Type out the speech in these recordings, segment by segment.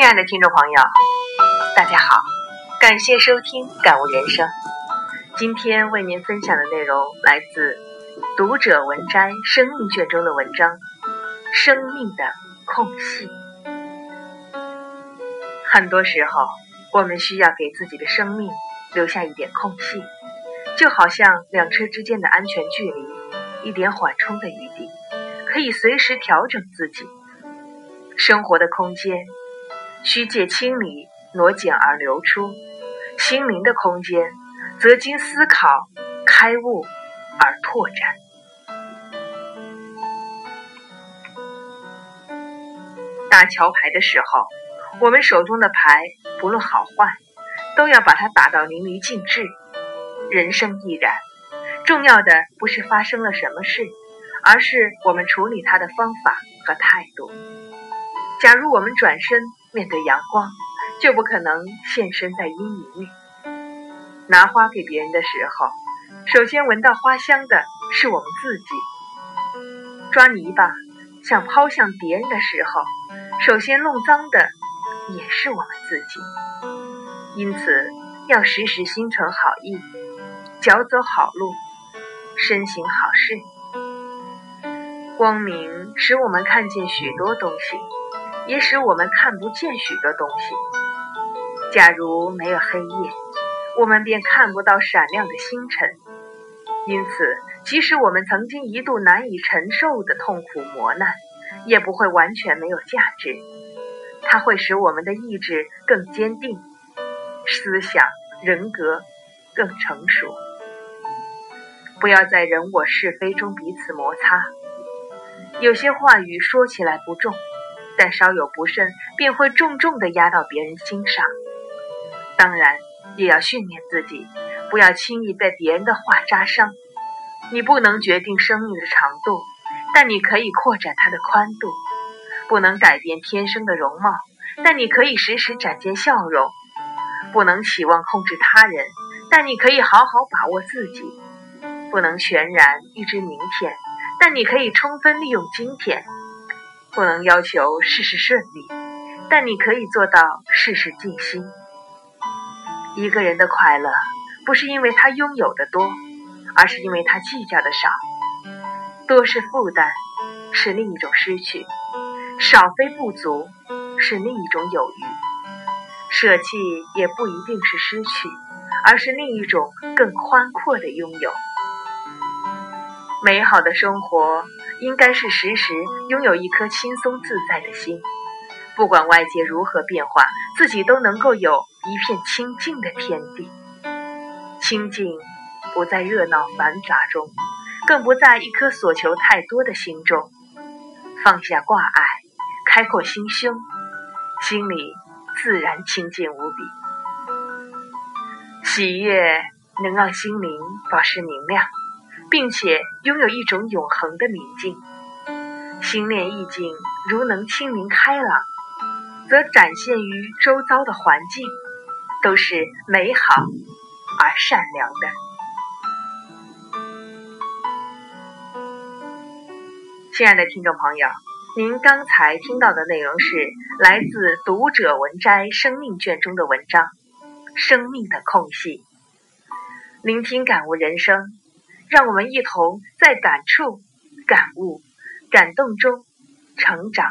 亲爱的听众朋友，大家好，感谢收听《感悟人生》。今天为您分享的内容来自《读者文摘》生命卷中的文章《生命的空隙》。很多时候，我们需要给自己的生命留下一点空隙，就好像两车之间的安全距离，一点缓冲的余地，可以随时调整自己。生活的空间。需借清理挪减而流出，心灵的空间则经思考开悟而拓展。打桥牌的时候，我们手中的牌不论好坏，都要把它打到淋漓尽致。人生亦然，重要的不是发生了什么事，而是我们处理它的方法和态度。假如我们转身。面对阳光，就不可能现身在阴影里。拿花给别人的时候，首先闻到花香的是我们自己；抓泥巴想抛向别人的时候，首先弄脏的也是我们自己。因此，要时时心存好意，脚走好路，身行好事。光明使我们看见许多东西。也使我们看不见许多东西。假如没有黑夜，我们便看不到闪亮的星辰。因此，即使我们曾经一度难以承受的痛苦磨难，也不会完全没有价值。它会使我们的意志更坚定，思想人格更成熟。不要在人我是非中彼此摩擦。有些话语说起来不重。但稍有不慎，便会重重的压到别人心上。当然，也要训练自己，不要轻易被别人的话扎伤。你不能决定生命的长度，但你可以扩展它的宽度；不能改变天生的容貌，但你可以时时展现笑容；不能期望控制他人，但你可以好好把握自己；不能全然预知明天，但你可以充分利用今天。不能要求事事顺利，但你可以做到事事尽心。一个人的快乐，不是因为他拥有的多，而是因为他计较的少。多是负担，是另一种失去；少非不足，是另一种有余。舍弃也不一定是失去，而是另一种更宽阔的拥有。美好的生活。应该是时时拥有一颗轻松自在的心，不管外界如何变化，自己都能够有一片清净的天地。清净不在热闹繁杂中，更不在一颗所求太多的心中。放下挂碍，开阔心胸，心里自然清净无比。喜悦能让心灵保持明亮。并且拥有一种永恒的宁静，心念意境如能清明开朗，则展现于周遭的环境都是美好而善良的。亲爱的听众朋友，您刚才听到的内容是来自《读者文摘》生命卷中的文章《生命的空隙》，聆听感悟人生。让我们一同在感触、感悟、感动中成长、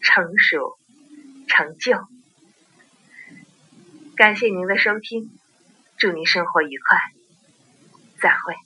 成熟、成就。感谢您的收听，祝您生活愉快，再会。